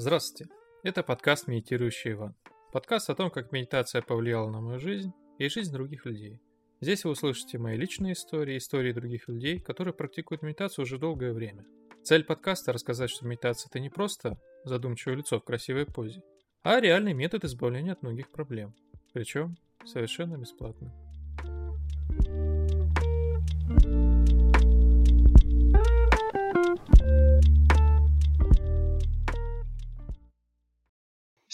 Здравствуйте, это подкаст «Медитирующий Иван». Подкаст о том, как медитация повлияла на мою жизнь и жизнь других людей. Здесь вы услышите мои личные истории, истории других людей, которые практикуют медитацию уже долгое время. Цель подкаста – рассказать, что медитация – это не просто задумчивое лицо в красивой позе, а реальный метод избавления от многих проблем. Причем совершенно бесплатно.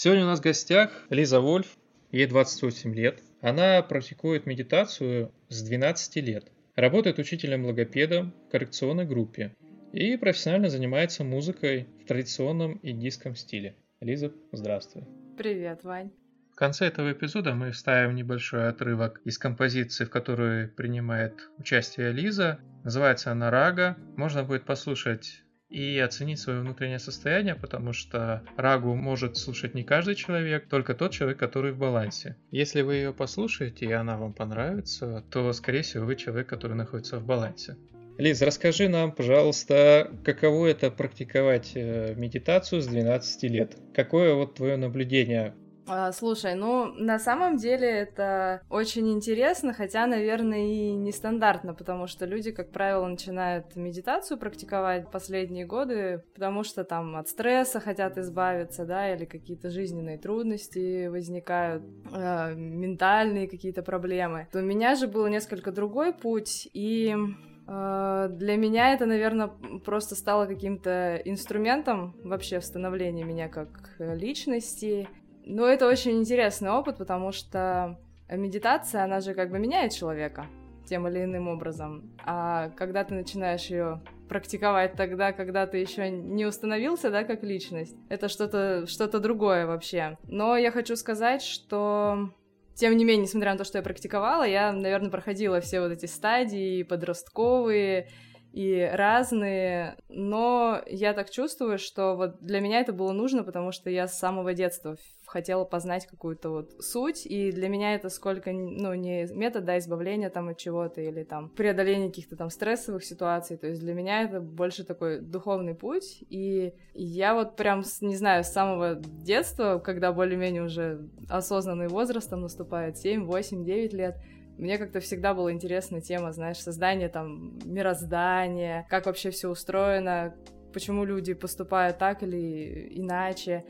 Сегодня у нас в гостях Лиза Вольф, ей 28 лет. Она практикует медитацию с 12 лет. Работает учителем-логопедом в коррекционной группе и профессионально занимается музыкой в традиционном индийском стиле. Лиза, здравствуй. Привет, Вань. В конце этого эпизода мы вставим небольшой отрывок из композиции, в которой принимает участие Лиза. Называется она «Рага». Можно будет послушать и оценить свое внутреннее состояние, потому что рагу может слушать не каждый человек, только тот человек, который в балансе. Если вы ее послушаете и она вам понравится, то, скорее всего, вы человек, который находится в балансе. Лиз, расскажи нам, пожалуйста, каково это практиковать э, медитацию с 12 лет? Какое вот твое наблюдение слушай, ну, на самом деле это очень интересно, хотя, наверное, и нестандартно, потому что люди, как правило, начинают медитацию практиковать последние годы, потому что там от стресса хотят избавиться, да, или какие-то жизненные трудности возникают, э, ментальные какие-то проблемы. У меня же был несколько другой путь, и а, для меня это, наверное, просто стало каким-то инструментом вообще в становлении меня как личности. Но это очень интересный опыт, потому что медитация, она же как бы меняет человека тем или иным образом. А когда ты начинаешь ее практиковать тогда, когда ты еще не установился, да, как личность, это что-то что другое вообще. Но я хочу сказать, что тем не менее, несмотря на то, что я практиковала, я, наверное, проходила все вот эти стадии подростковые и разные, но я так чувствую, что вот для меня это было нужно, потому что я с самого детства хотела познать какую-то вот суть, и для меня это сколько, ну, не метод, да, избавления там от чего-то или там преодоления каких-то там стрессовых ситуаций, то есть для меня это больше такой духовный путь, и я вот прям, не знаю, с самого детства, когда более-менее уже осознанный возраст там наступает, 7, 8, 9 лет, мне как-то всегда была интересна тема, знаешь, создания там мироздания, как вообще все устроено, почему люди поступают так или иначе.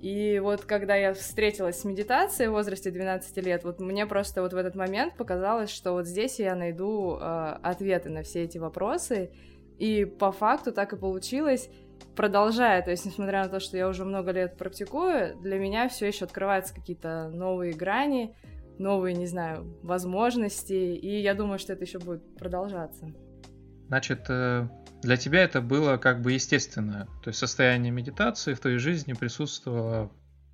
И вот когда я встретилась с медитацией в возрасте 12 лет, вот мне просто вот в этот момент показалось, что вот здесь я найду э, ответы на все эти вопросы. И по факту так и получилось, продолжая, то есть несмотря на то, что я уже много лет практикую, для меня все еще открываются какие-то новые грани, новые, не знаю, возможности, и я думаю, что это еще будет продолжаться. Значит, э, для тебя это было как бы естественно, то есть состояние медитации в твоей жизни присутствовало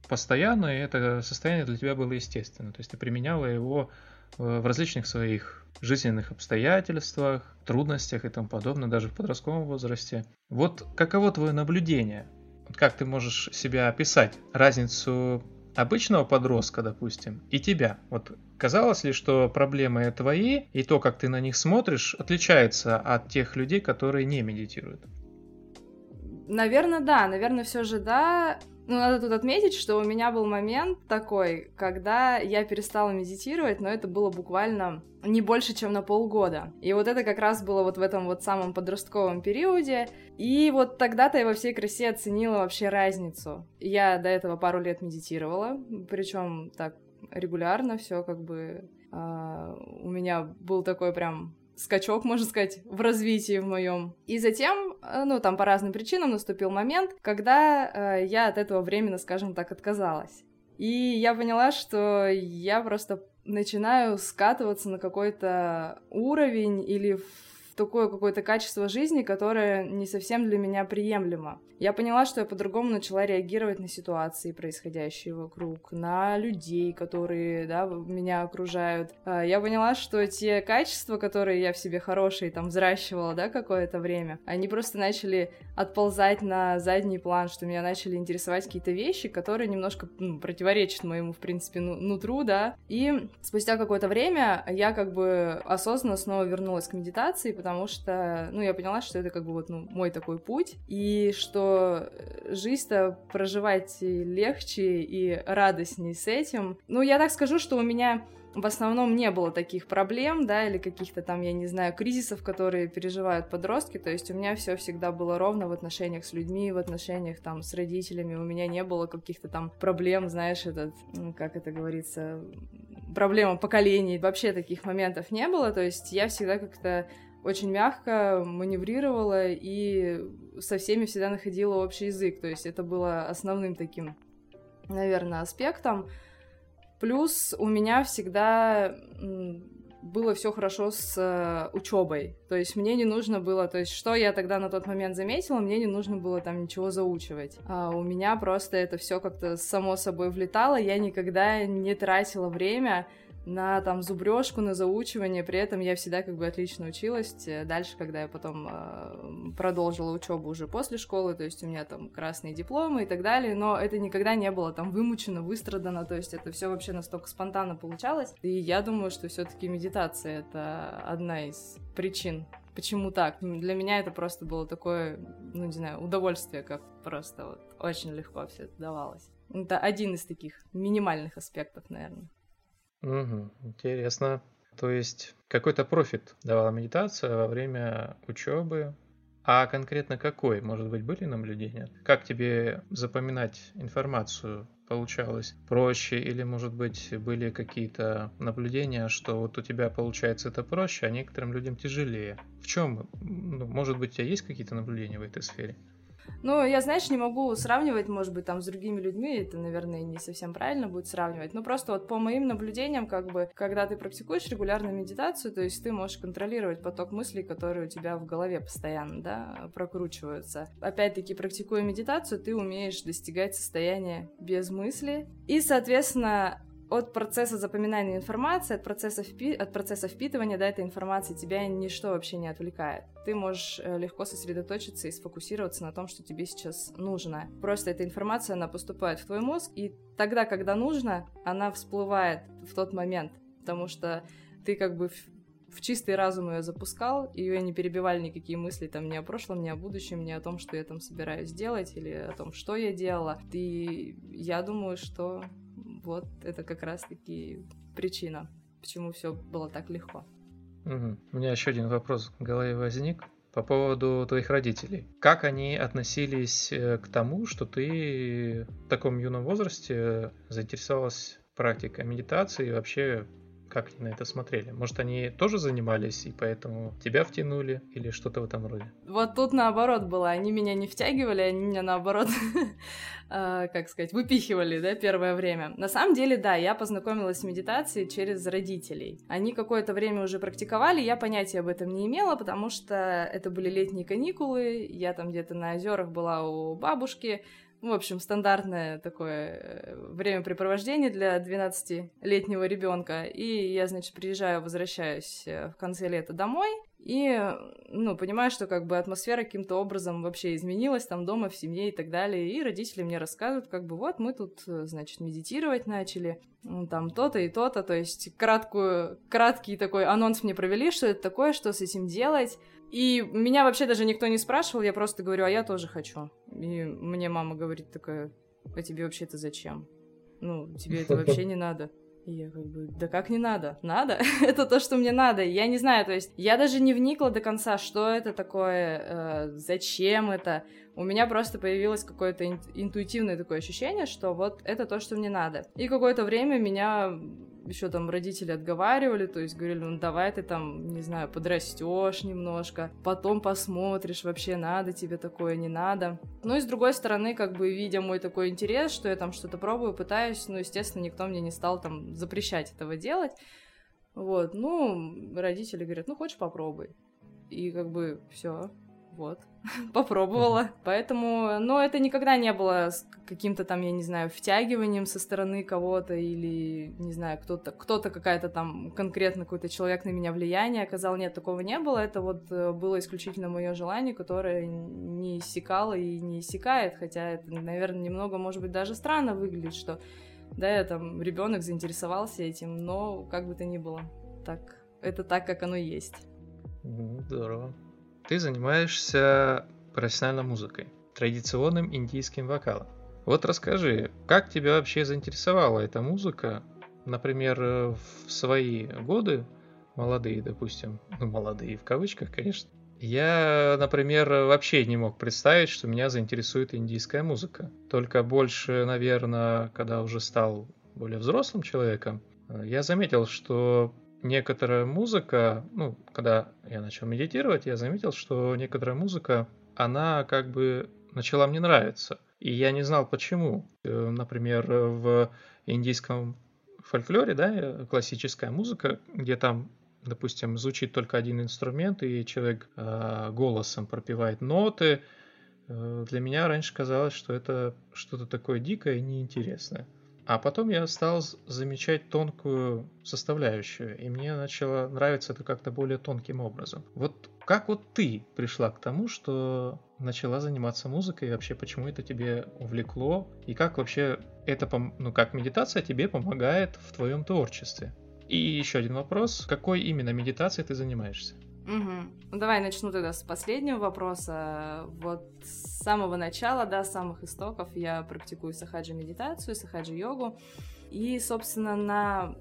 постоянно, и это состояние для тебя было естественно, то есть ты применяла его э, в различных своих жизненных обстоятельствах, трудностях и тому подобное, даже в подростковом возрасте. Вот каково твое наблюдение? Как ты можешь себя описать? Разницу обычного подростка, допустим, и тебя. Вот казалось ли, что проблемы твои и то, как ты на них смотришь, отличается от тех людей, которые не медитируют? Наверное, да. Наверное, все же да. Ну, надо тут отметить, что у меня был момент такой, когда я перестала медитировать, но это было буквально не больше, чем на полгода. И вот это как раз было вот в этом вот самом подростковом периоде. И вот тогда-то я во всей красе оценила вообще разницу. Я до этого пару лет медитировала, причем так регулярно, все как бы Uh, у меня был такой прям скачок, можно сказать, в развитии в моем. И затем, э, ну, там по разным причинам наступил момент, когда э, я от этого временно, скажем так, отказалась. И я поняла, что я просто начинаю скатываться на какой-то уровень или такое какое-то качество жизни, которое не совсем для меня приемлемо. Я поняла, что я по-другому начала реагировать на ситуации, происходящие вокруг, на людей, которые, да, меня окружают. А, я поняла, что те качества, которые я в себе хорошие там взращивала, да, какое-то время, они просто начали отползать на задний план, что меня начали интересовать какие-то вещи, которые немножко ну, противоречат моему, в принципе, ну, нутру, да. И спустя какое-то время я как бы осознанно снова вернулась к медитации, потому что, ну, я поняла, что это как бы вот ну, мой такой путь, и что жизнь-то проживать легче и радостней с этим. Ну, я так скажу, что у меня в основном не было таких проблем, да, или каких-то там, я не знаю, кризисов, которые переживают подростки. То есть у меня все всегда было ровно в отношениях с людьми, в отношениях там с родителями. У меня не было каких-то там проблем, знаешь, этот, как это говорится, проблема поколений. Вообще таких моментов не было. То есть я всегда как-то очень мягко маневрировала и со всеми всегда находила общий язык. То есть это было основным таким, наверное, аспектом. Плюс у меня всегда было все хорошо с учебой. То есть мне не нужно было, то есть что я тогда на тот момент заметила, мне не нужно было там ничего заучивать. А у меня просто это все как-то само собой влетало, я никогда не тратила время на там зубрежку, на заучивание, при этом я всегда как бы отлично училась. Э, дальше, когда я потом э, продолжила учебу уже после школы, то есть у меня там красные дипломы и так далее, но это никогда не было там вымучено, выстрадано, то есть это все вообще настолько спонтанно получалось. И я думаю, что все-таки медитация это одна из причин почему так. Для меня это просто было такое, ну, не знаю, удовольствие, как просто вот очень легко все это давалось. Это один из таких минимальных аспектов, наверное. Угу, интересно. То есть какой-то профит давала медитация во время учебы, а конкретно какой? Может быть, были наблюдения? Как тебе запоминать информацию получалось? Проще или, может быть, были какие-то наблюдения, что вот у тебя получается это проще, а некоторым людям тяжелее? В чем? Ну, может быть, у тебя есть какие-то наблюдения в этой сфере? Ну, я, знаешь, не могу сравнивать, может быть, там с другими людьми, это, наверное, не совсем правильно будет сравнивать, но просто вот по моим наблюдениям, как бы, когда ты практикуешь регулярную медитацию, то есть ты можешь контролировать поток мыслей, которые у тебя в голове постоянно, да, прокручиваются. Опять-таки, практикуя медитацию, ты умеешь достигать состояния без мысли, и, соответственно, от процесса запоминания информации, от процесса, впи... от процесса впитывания да, этой информации тебя ничто вообще не отвлекает. Ты можешь э, легко сосредоточиться и сфокусироваться на том, что тебе сейчас нужно. Просто эта информация, она поступает в твой мозг, и тогда, когда нужно, она всплывает в тот момент, потому что ты как бы в, чистый разум ее запускал, ее не перебивали никакие мысли там ни о прошлом, ни о будущем, ни о том, что я там собираюсь делать, или о том, что я делала. И я думаю, что вот это как раз-таки причина, почему все было так легко. Угу. У меня еще один вопрос в голове возник по поводу твоих родителей. Как они относились э, к тому, что ты в таком юном возрасте заинтересовалась практикой медитации и вообще как они на это смотрели? Может, они тоже занимались и поэтому тебя втянули или что-то в этом роде? Вот тут наоборот было. Они меня не втягивали, они меня наоборот, а, как сказать, выпихивали, да, первое время. На самом деле, да, я познакомилась с медитацией через родителей. Они какое-то время уже практиковали, я понятия об этом не имела, потому что это были летние каникулы, я там где-то на озерах была у бабушки, в общем, стандартное такое э, времяпрепровождение для 12-летнего ребенка. И я, значит, приезжаю, возвращаюсь э, в конце лета домой, и, ну, понимаю, что как бы атмосфера каким-то образом вообще изменилась там дома, в семье и так далее. И родители мне рассказывают, как бы вот мы тут, э, значит, медитировать начали, там то-то и то-то. То есть краткую, краткий такой анонс мне провели, что это такое, что с этим делать. И меня вообще даже никто не спрашивал, я просто говорю, а я тоже хочу. И мне мама говорит такая, а тебе вообще это зачем? Ну, тебе это вообще не надо. И я как бы, да как не надо? Надо. это то, что мне надо. Я не знаю, то есть я даже не вникла до конца, что это такое, э, зачем это. У меня просто появилось какое-то интуитивное такое ощущение, что вот это то, что мне надо. И какое-то время меня еще там родители отговаривали, то есть говорили, ну давай ты там, не знаю, подрастешь немножко, потом посмотришь, вообще надо тебе такое, не надо. Ну и с другой стороны, как бы видя мой такой интерес, что я там что-то пробую, пытаюсь, ну, естественно, никто мне не стал там запрещать этого делать. Вот, ну, родители говорят, ну, хочешь, попробуй. И как бы все, вот, попробовала. Поэтому, но это никогда не было с каким-то там, я не знаю, втягиванием со стороны кого-то или, не знаю, кто-то, кто-то какая-то там конкретно какой-то человек на меня влияние оказал. Нет, такого не было. Это вот э, было исключительно мое желание, которое не иссякало и не иссякает. Хотя это, наверное, немного, может быть, даже странно выглядит, что, да, я там ребенок заинтересовался этим, но как бы то ни было, так, это так, как оно есть. Здорово. Ты занимаешься профессиональной музыкой, традиционным индийским вокалом. Вот расскажи, как тебя вообще заинтересовала эта музыка? Например, в свои годы, молодые, допустим, ну, молодые в кавычках, конечно, я, например, вообще не мог представить, что меня заинтересует индийская музыка. Только больше, наверное, когда уже стал более взрослым человеком, я заметил, что некоторая музыка, ну, когда я начал медитировать, я заметил, что некоторая музыка, она как бы начала мне нравиться. И я не знал почему. Э, например, в индийском фольклоре, да, классическая музыка, где там допустим, звучит только один инструмент, и человек э, голосом пропевает ноты, э, для меня раньше казалось, что это что-то такое дикое и неинтересное. А потом я стал замечать тонкую составляющую, и мне начало нравиться это как-то более тонким образом. Вот как вот ты пришла к тому, что начала заниматься музыкой, и вообще почему это тебе увлекло, и как вообще это, ну как медитация тебе помогает в твоем творчестве? И еще один вопрос. Какой именно медитацией ты занимаешься? Угу. Ну, давай начну тогда с последнего вопроса. Вот с самого начала, да, с самых истоков я практикую сахаджи-медитацию, сахаджи-йогу. И, собственно, на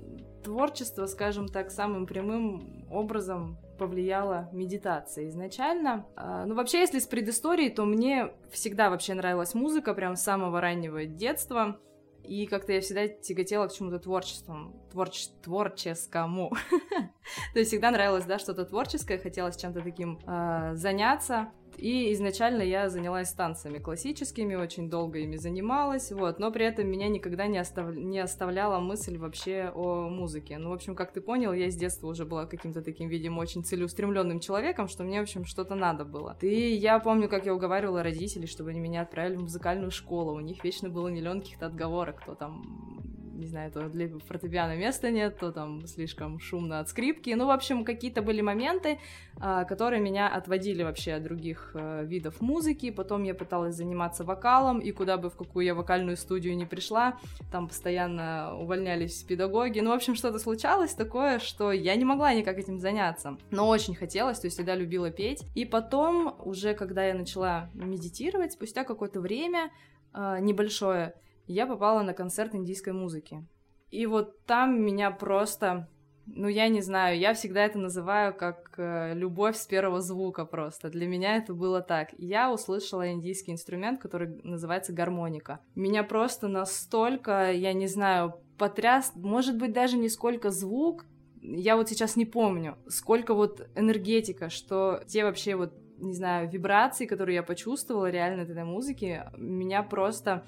творчество, скажем так, самым прямым образом повлияла медитация изначально. А, ну, вообще, если с предысторией, то мне всегда вообще нравилась музыка, прям с самого раннего детства. И как-то я всегда тяготела к чему-то творчеству, творч... творческому. То есть всегда нравилось, да, что-то творческое, хотелось чем-то таким э, заняться. И изначально я занялась танцами классическими, очень долго ими занималась, вот, но при этом меня никогда не, остав... не оставляла мысль вообще о музыке. Ну, в общем, как ты понял, я с детства уже была каким-то таким, видимо, очень целеустремленным человеком, что мне, в общем, что-то надо было. И я помню, как я уговаривала родителей, чтобы они меня отправили в музыкальную школу. У них вечно было миллион каких-то отговорок, кто там не знаю, то для фортепиано места нет, то там слишком шумно от скрипки. Ну, в общем, какие-то были моменты, а, которые меня отводили вообще от других э, видов музыки. Потом я пыталась заниматься вокалом, и куда бы в какую я вокальную студию не пришла, там постоянно увольнялись педагоги. Ну, в общем, что-то случалось такое, что я не могла никак этим заняться. Но очень хотелось, то есть всегда любила петь. И потом, уже когда я начала медитировать, спустя какое-то время а, небольшое, я попала на концерт индийской музыки. И вот там меня просто, ну я не знаю, я всегда это называю как э, любовь с первого звука просто. Для меня это было так. Я услышала индийский инструмент, который называется гармоника. Меня просто настолько, я не знаю, потряс, может быть даже не сколько звук, я вот сейчас не помню, сколько вот энергетика, что те вообще вот, не знаю, вибрации, которые я почувствовала реально от этой музыки, меня просто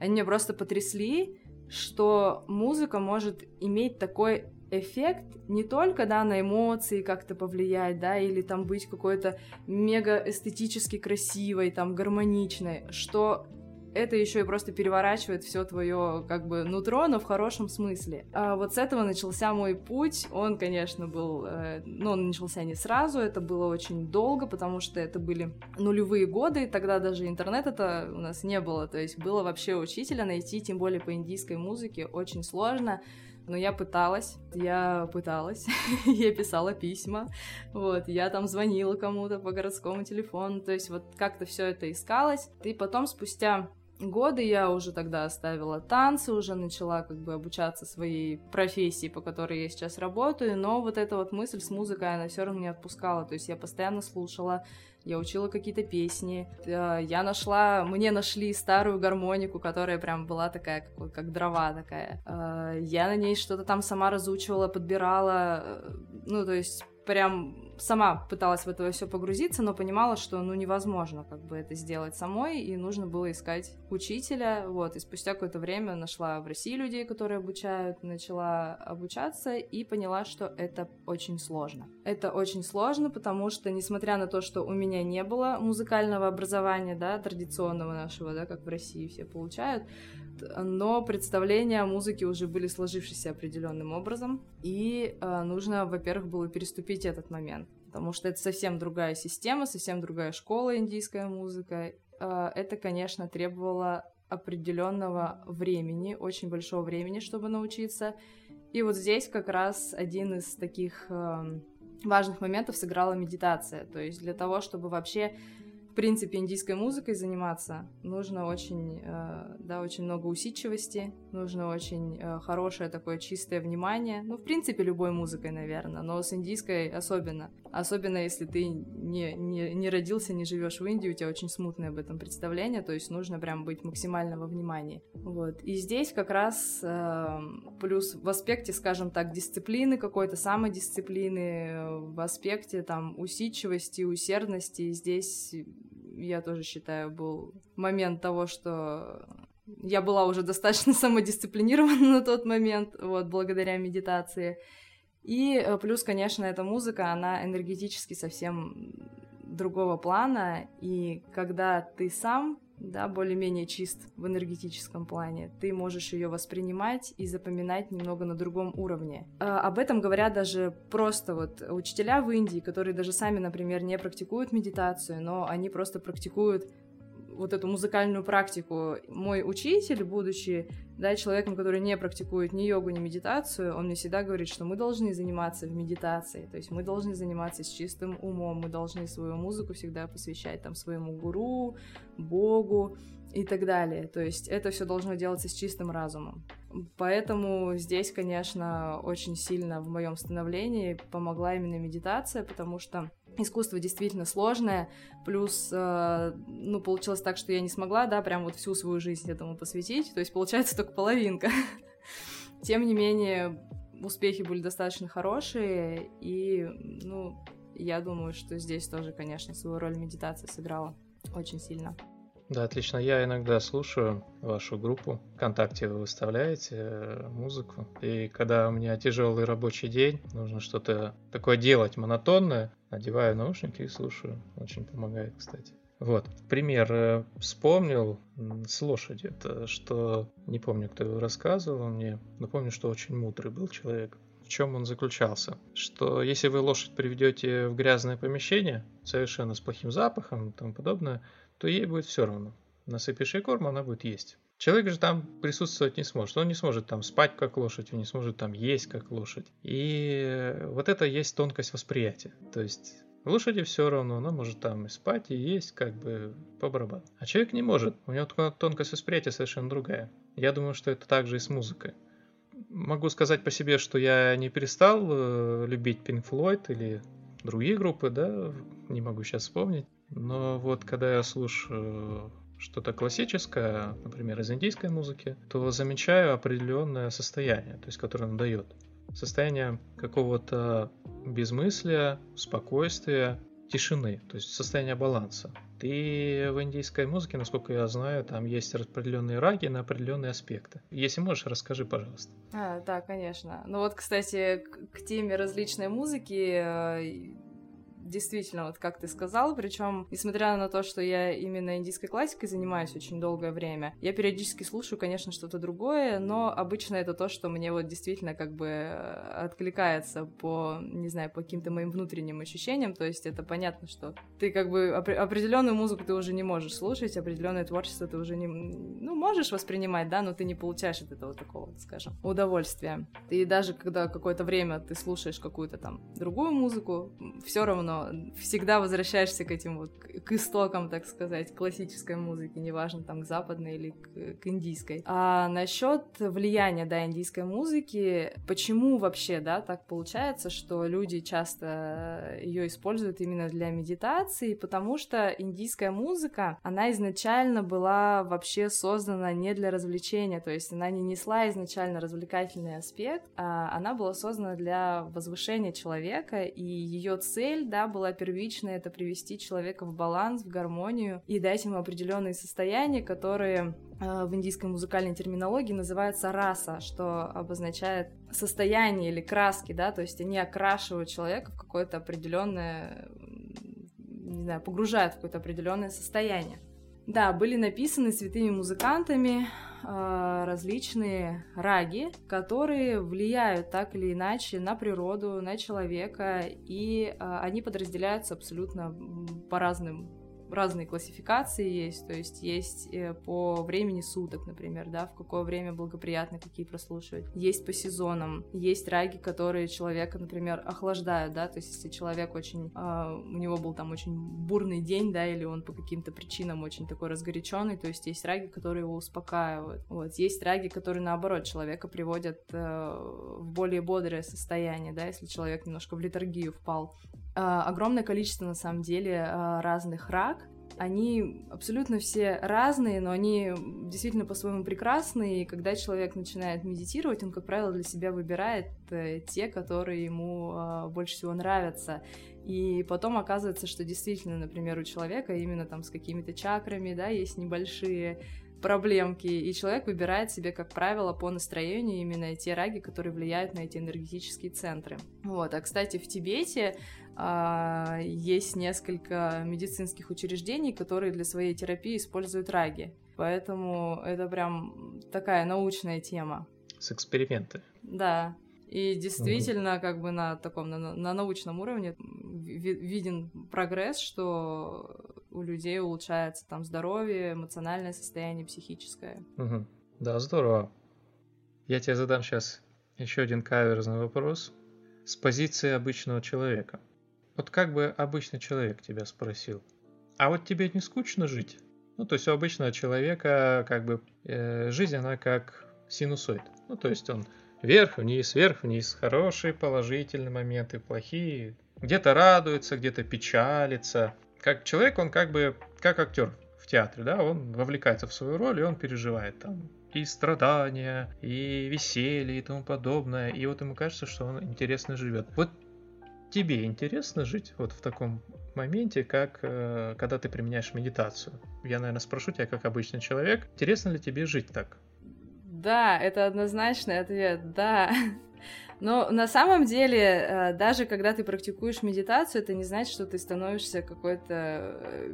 они меня просто потрясли, что музыка может иметь такой эффект не только, да, на эмоции как-то повлиять, да, или там быть какой-то мега эстетически красивой, там, гармоничной, что это еще и просто переворачивает все твое как бы нутро, но в хорошем смысле. А вот с этого начался мой путь. Он, конечно, был, э, ну, он начался не сразу, это было очень долго, потому что это были нулевые годы, тогда даже интернета у нас не было, то есть было вообще учителя найти, тем более по индийской музыке, очень сложно. Но я пыталась, я пыталась, я писала письма, вот, я там звонила кому-то по городскому телефону, то есть вот как-то все это искалось. И потом спустя годы я уже тогда оставила танцы, уже начала как бы обучаться своей профессии, по которой я сейчас работаю, но вот эта вот мысль с музыкой, она все равно не отпускала, то есть я постоянно слушала, я учила какие-то песни, э, я нашла, мне нашли старую гармонику, которая прям была такая, как, как дрова такая, э, я на ней что-то там сама разучивала, подбирала, э, ну, то есть прям сама пыталась в это все погрузиться, но понимала, что ну невозможно как бы это сделать самой, и нужно было искать учителя, вот, и спустя какое-то время нашла в России людей, которые обучают, начала обучаться и поняла, что это очень сложно. Это очень сложно, потому что, несмотря на то, что у меня не было музыкального образования, да, традиционного нашего, да, как в России все получают, но представления о музыке уже были сложившиеся определенным образом, и э, нужно, во-первых, было переступить этот момент, потому что это совсем другая система, совсем другая школа индийская музыка. Э, это, конечно, требовало определенного времени, очень большого времени, чтобы научиться. И вот здесь как раз один из таких э, важных моментов сыграла медитация. То есть для того, чтобы вообще в принципе, индийской музыкой заниматься, нужно очень, э, да, очень много усидчивости, нужно очень э, хорошее такое чистое внимание. Ну, в принципе, любой музыкой, наверное, но с индийской особенно. Особенно, если ты не, не, не родился, не живешь в Индии, у тебя очень смутное об этом представление, то есть нужно прям быть максимально во внимании. Вот. И здесь как раз э, плюс в аспекте, скажем так, дисциплины какой-то, самодисциплины, в аспекте там усидчивости, усердности, здесь я тоже считаю, был момент того, что я была уже достаточно самодисциплинирована на тот момент, вот, благодаря медитации. И э, плюс, конечно, эта музыка, она энергетически совсем другого плана, и когда ты сам, да, более-менее чист в энергетическом плане, ты можешь ее воспринимать и запоминать немного на другом уровне. А, об этом говорят даже просто вот учителя в Индии, которые даже сами, например, не практикуют медитацию, но они просто практикуют вот эту музыкальную практику. Мой учитель, будучи да, человеком, который не практикует ни йогу, ни медитацию, он мне всегда говорит, что мы должны заниматься в медитации, то есть мы должны заниматься с чистым умом, мы должны свою музыку всегда посвящать там своему гуру, богу и так далее. То есть это все должно делаться с чистым разумом. Поэтому здесь, конечно, очень сильно в моем становлении помогла именно медитация, потому что искусство действительно сложное, плюс, э, ну, получилось так, что я не смогла, да, прям вот всю свою жизнь этому посвятить, то есть получается только половинка. Тем не менее, успехи были достаточно хорошие, и, ну, я думаю, что здесь тоже, конечно, свою роль медитация сыграла очень сильно. Да, отлично. Я иногда слушаю вашу группу. Вконтакте вы выставляете э, музыку. И когда у меня тяжелый рабочий день, нужно что-то такое делать монотонное, надеваю наушники и слушаю. Очень помогает, кстати. Вот, пример э, вспомнил с лошадью, это что, не помню, кто его рассказывал мне, но помню, что очень мудрый был человек. Чем он заключался? Что если вы лошадь приведете в грязное помещение, совершенно с плохим запахом и тому подобное, то ей будет все равно. Насыпешь ей корм, она будет есть. Человек же там присутствовать не сможет. Он не сможет там спать как лошадь, он не сможет там есть как лошадь. И вот это есть тонкость восприятия. То есть лошади все равно, она может там и спать, и есть как бы по барабану. А человек не может. У него тонкость восприятия совершенно другая. Я думаю, что это также и с музыкой. Могу сказать по себе, что я не перестал э, любить Pink Floyd или другие группы, да, не могу сейчас вспомнить. Но вот когда я слушаю что-то классическое, например, из индийской музыки, то замечаю определенное состояние, то есть которое он дает. Состояние какого-то безмыслия, спокойствия, тишины, то есть состояние баланса. И в индийской музыке, насколько я знаю, там есть определенные раги на определенные аспекты. Если можешь, расскажи, пожалуйста. А, да, конечно. Ну вот, кстати, к, к теме различной музыки э, действительно, вот как ты сказал, причем, несмотря на то, что я именно индийской классикой занимаюсь очень долгое время, я периодически слушаю, конечно, что-то другое, но обычно это то, что мне вот действительно как бы э, откликается по, не знаю, по каким-то моим внутренним ощущениям, то есть это понятно, что ты как бы определенную музыку ты уже не можешь слушать, определенное творчество ты уже не, ну, можешь воспринимать, да, но ты не получаешь от этого такого, скажем, удовольствия. И даже когда какое-то время ты слушаешь какую-то там другую музыку, все равно всегда возвращаешься к этим вот, к истокам, так сказать, классической музыки, неважно, там, к западной или к, к индийской. А насчет влияния, да, индийской музыки, почему вообще, да, так получается, что люди часто ее используют именно для медитации, потому что индийская музыка, она изначально была вообще создана не для развлечения, то есть она не несла изначально развлекательный аспект, а она была создана для возвышения человека, и ее цель, да, была первичная, это привести человека в баланс, в гармонию и дать ему определенные состояния, которые э, в индийской музыкальной терминологии называются раса, что обозначает состояние или краски, да, то есть они окрашивают человека в какое-то определенное, не знаю, погружают в какое-то определенное состояние. Да, были написаны святыми музыкантами различные раги, которые влияют так или иначе на природу, на человека, и э, они подразделяются абсолютно по разным разные классификации есть, то есть есть э, по времени суток, например, да, в какое время благоприятно какие прослушивать. Есть по сезонам, есть раги, которые человека, например, охлаждают, да, то есть если человек очень, э, у него был там очень бурный день, да, или он по каким-то причинам очень такой разгоряченный, то есть есть раги, которые его успокаивают. Вот, есть раги, которые наоборот человека приводят э, в более бодрое состояние, да, если человек немножко в литургию впал. Э, огромное количество, на самом деле, э, разных раг, они абсолютно все разные, но они действительно по-своему прекрасные, и когда человек начинает медитировать, он, как правило, для себя выбирает э, те, которые ему э, больше всего нравятся. И потом оказывается, что действительно, например, у человека именно там с какими-то чакрами, да, есть небольшие проблемки, и человек выбирает себе, как правило, по настроению именно те раги, которые влияют на эти энергетические центры. Вот, а, кстати, в Тибете а, есть несколько медицинских учреждений, которые для своей терапии используют раги. Поэтому это прям такая научная тема. С экспериментами. Да. И действительно, угу. как бы на таком, на, на научном уровне виден прогресс, что у людей улучшается там здоровье, эмоциональное состояние, психическое. Угу. Да, здорово. Я тебе задам сейчас еще один каверзный вопрос с позиции обычного человека. Вот как бы обычный человек тебя спросил, а вот тебе не скучно жить? Ну, то есть у обычного человека как бы э, жизнь, она как синусоид. Ну, то есть он Вверх-вниз, вверх-вниз. Хорошие положительные моменты, плохие. Где-то радуется, где-то печалится. Как человек, он как бы, как актер в театре, да, он вовлекается в свою роль, и он переживает там и страдания, и веселье, и тому подобное. И вот ему кажется, что он интересно живет. Вот тебе интересно жить вот в таком моменте, как э, когда ты применяешь медитацию? Я, наверное, спрошу тебя, как обычный человек, интересно ли тебе жить так? Да, это однозначный ответ, да. Но на самом деле, э, даже когда ты практикуешь медитацию, это не значит, что ты становишься какой-то э,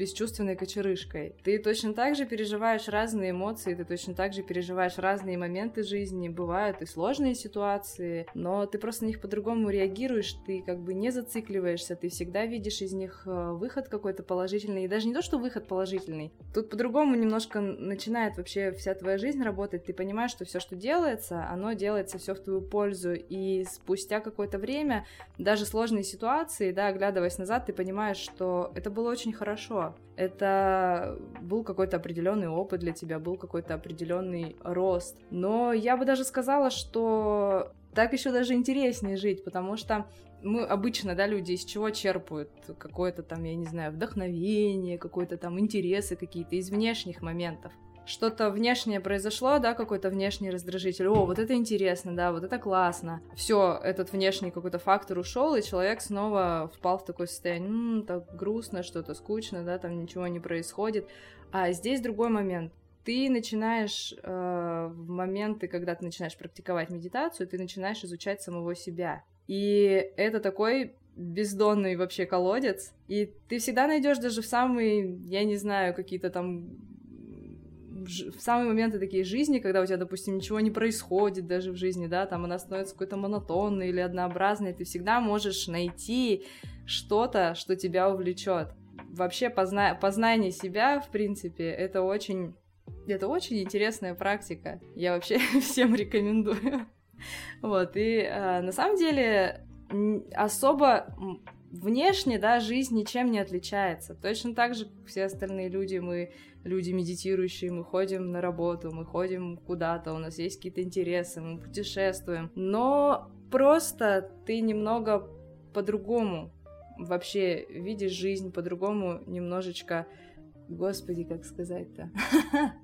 бесчувственной кочерышкой. Ты точно так же переживаешь разные эмоции, ты точно так же переживаешь разные моменты жизни, бывают и сложные ситуации, но ты просто на них по-другому реагируешь, ты как бы не зацикливаешься, ты всегда видишь из них э, выход какой-то положительный, и даже не то, что выход положительный, тут по-другому немножко начинает вообще вся твоя жизнь работать, ты понимаешь, что все, что делается, оно делается все в твою пользу, и спустя какое-то время, даже сложные ситуации, да, оглядываясь назад, ты понимаешь, что это было очень хорошо, это был какой-то определенный опыт для тебя, был какой-то определенный рост. Но я бы даже сказала, что так еще даже интереснее жить, потому что мы обычно, да, люди из чего черпают? Какое-то там, я не знаю, вдохновение, какое-то там интересы какие-то из внешних моментов что-то внешнее произошло, да, какой-то внешний раздражитель. О, вот это интересно, да, вот это классно. Все, этот внешний какой-то фактор ушел, и человек снова впал в такое состояние, м-м, так грустно, что-то скучно, да, там ничего не происходит. А здесь другой момент. Ты начинаешь э, в моменты, когда ты начинаешь практиковать медитацию, ты начинаешь изучать самого себя. И это такой бездонный вообще колодец. И ты всегда найдешь даже в самые, я не знаю, какие-то там в самые моменты такие жизни, когда у тебя, допустим, ничего не происходит даже в жизни, да, там она становится какой-то монотонной или однообразной, ты всегда можешь найти что-то, что тебя увлечет. Вообще позна... познание себя, в принципе, это очень, это очень интересная практика. Я вообще всем рекомендую. Вот, и э, на самом деле особо внешне, да, жизнь ничем не отличается. Точно так же, как все остальные люди, мы люди медитирующие, мы ходим на работу, мы ходим куда-то, у нас есть какие-то интересы, мы путешествуем. Но просто ты немного по-другому вообще видишь жизнь, по-другому немножечко... Господи, как сказать-то?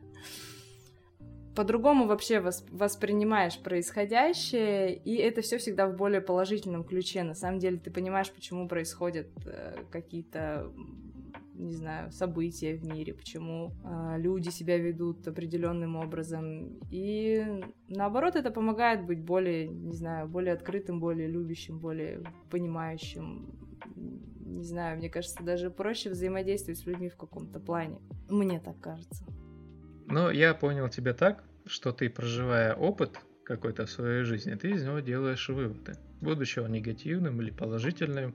по-другому вообще воспринимаешь происходящее, и это все всегда в более положительном ключе. На самом деле ты понимаешь, почему происходят э, какие-то не знаю, события в мире, почему э, люди себя ведут определенным образом. И наоборот, это помогает быть более, не знаю, более открытым, более любящим, более понимающим. Не знаю, мне кажется, даже проще взаимодействовать с людьми в каком-то плане. Мне так кажется. Ну, я понял тебя так, что ты, проживая опыт какой-то в своей жизни, ты из него делаешь выводы. Будучи он негативным или положительным,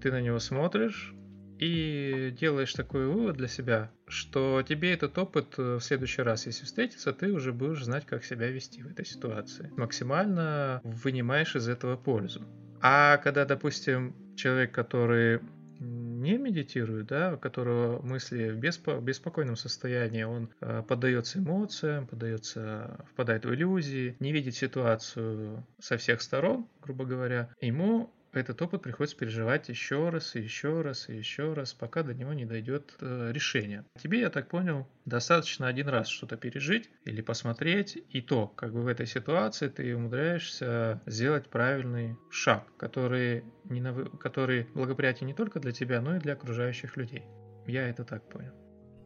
ты на него смотришь, и делаешь такой вывод для себя, что тебе этот опыт э, в следующий раз, если встретится, ты уже будешь знать, как себя вести в этой ситуации. Максимально вынимаешь из этого пользу. А когда, допустим, человек, который не медитирует, да, у которого мысли в беспо- беспокойном состоянии, он э, поддается эмоциям, поддается, впадает в иллюзии, не видит ситуацию со всех сторон, грубо говоря, ему этот опыт приходится переживать еще раз, и еще раз, и еще раз, пока до него не дойдет э, решение. Тебе, я так понял, достаточно один раз что-то пережить или посмотреть, и то, как бы в этой ситуации ты умудряешься сделать правильный шаг, который, не на, который благоприятен не только для тебя, но и для окружающих людей. Я это так понял.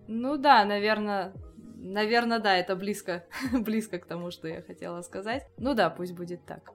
Ну да, наверное, наверное, да, это близко, близко к тому, что я хотела сказать. Ну да, пусть будет так.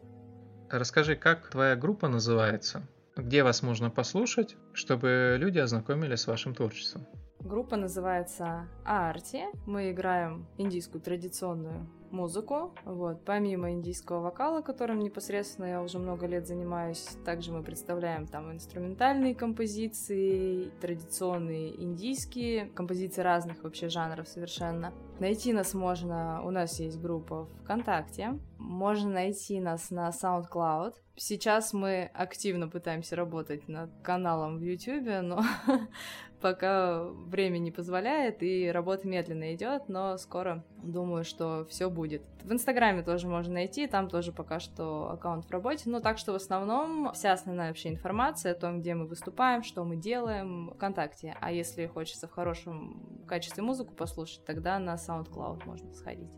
Расскажи, как твоя группа называется? Где вас можно послушать, чтобы люди ознакомились с вашим творчеством? Группа называется Арти. Мы играем индийскую традиционную музыку. Вот. Помимо индийского вокала, которым непосредственно я уже много лет занимаюсь, также мы представляем там инструментальные композиции, традиционные индийские, композиции разных вообще жанров совершенно. Найти нас можно, у нас есть группа ВКонтакте, можно найти нас на SoundCloud. Сейчас мы активно пытаемся работать над каналом в YouTube, но пока время не позволяет, и работа медленно идет, но скоро думаю, что все будет. В Инстаграме тоже можно найти, там тоже пока что аккаунт в работе, ну так что в основном вся основная вообще информация о том, где мы выступаем, что мы делаем, ВКонтакте. А если хочется в хорошем качестве музыку послушать, тогда на SoundCloud можно сходить.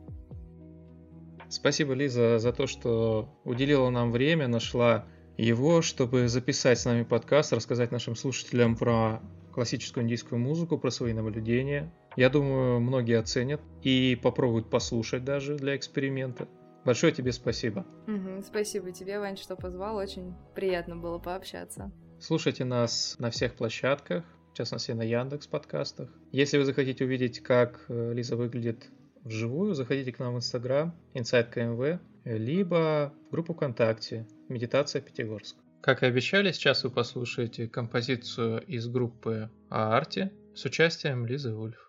Спасибо, Лиза, за то, что уделила нам время, нашла его, чтобы записать с нами подкаст, рассказать нашим слушателям про классическую индийскую музыку, про свои наблюдения. Я думаю, многие оценят и попробуют послушать даже для эксперимента. Большое тебе спасибо. Угу, спасибо тебе, Вань, что позвал. Очень приятно было пообщаться. Слушайте нас на всех площадках, в частности на Яндекс подкастах. Если вы захотите увидеть, как э, Лиза выглядит вживую, заходите к нам в Инстаграм, Inside КМВ, либо в группу ВКонтакте «Медитация Пятигорск». Как и обещали, сейчас вы послушаете композицию из группы Аарти с участием Лизы Вульф.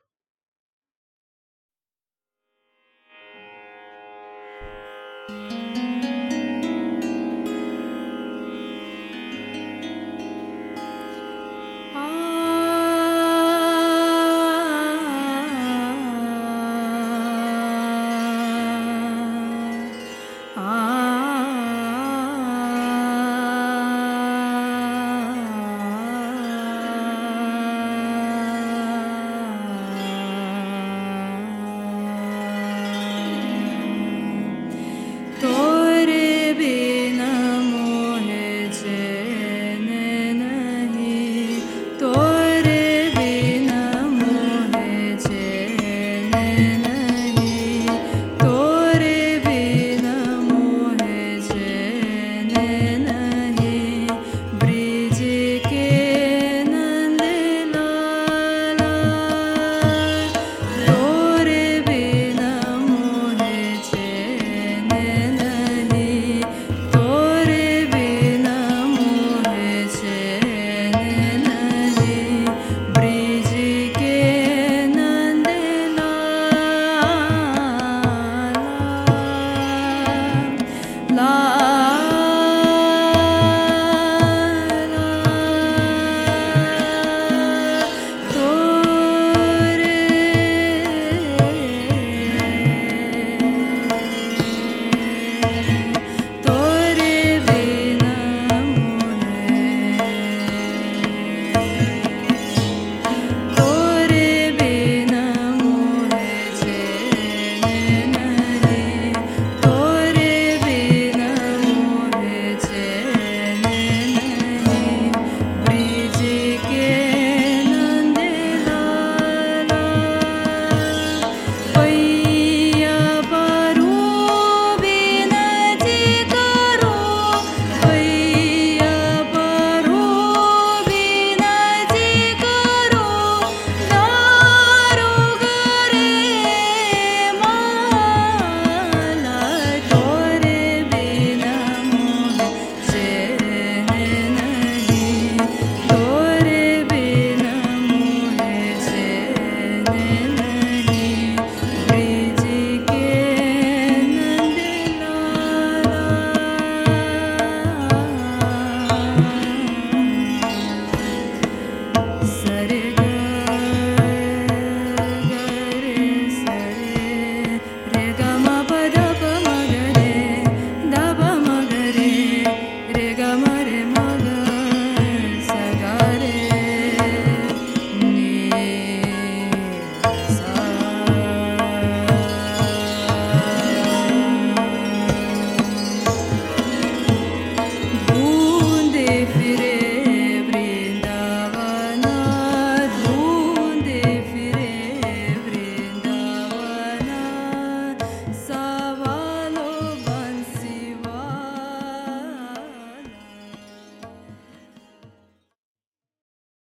me.